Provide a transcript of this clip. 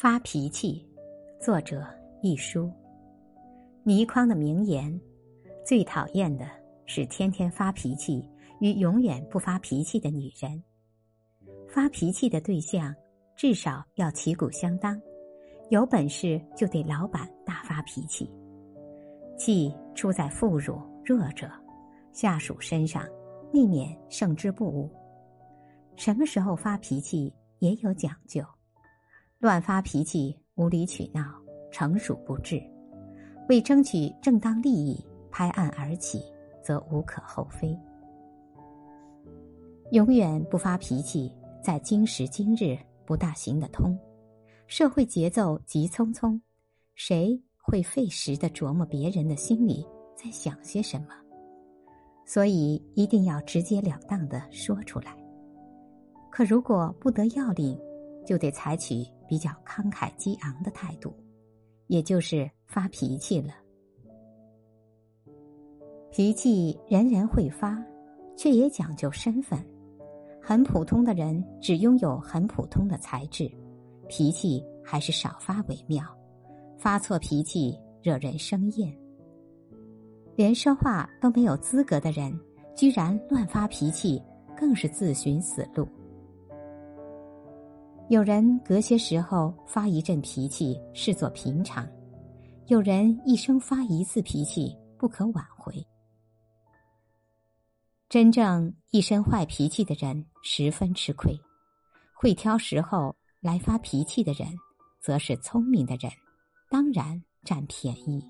发脾气，作者一书。倪匡的名言：最讨厌的是天天发脾气与永远不发脾气的女人。发脾气的对象至少要旗鼓相当，有本事就对老板大发脾气。气出在妇孺弱者、下属身上，未免胜之不武。什么时候发脾气也有讲究，乱发脾气、无理取闹，成熟不智。为争取正当利益拍案而起，则无可厚非。永远不发脾气，在今时今日不大行得通。社会节奏急匆匆，谁会费时的琢磨别人的心里在想些什么？所以一定要直截了当的说出来。可如果不得要领，就得采取比较慷慨激昂的态度。也就是发脾气了，脾气人人会发，却也讲究身份。很普通的人只拥有很普通的才智，脾气还是少发为妙。发错脾气惹人生厌，连说话都没有资格的人，居然乱发脾气，更是自寻死路。有人隔些时候发一阵脾气视作平常，有人一生发一次脾气不可挽回。真正一身坏脾气的人十分吃亏，会挑时候来发脾气的人，则是聪明的人，当然占便宜。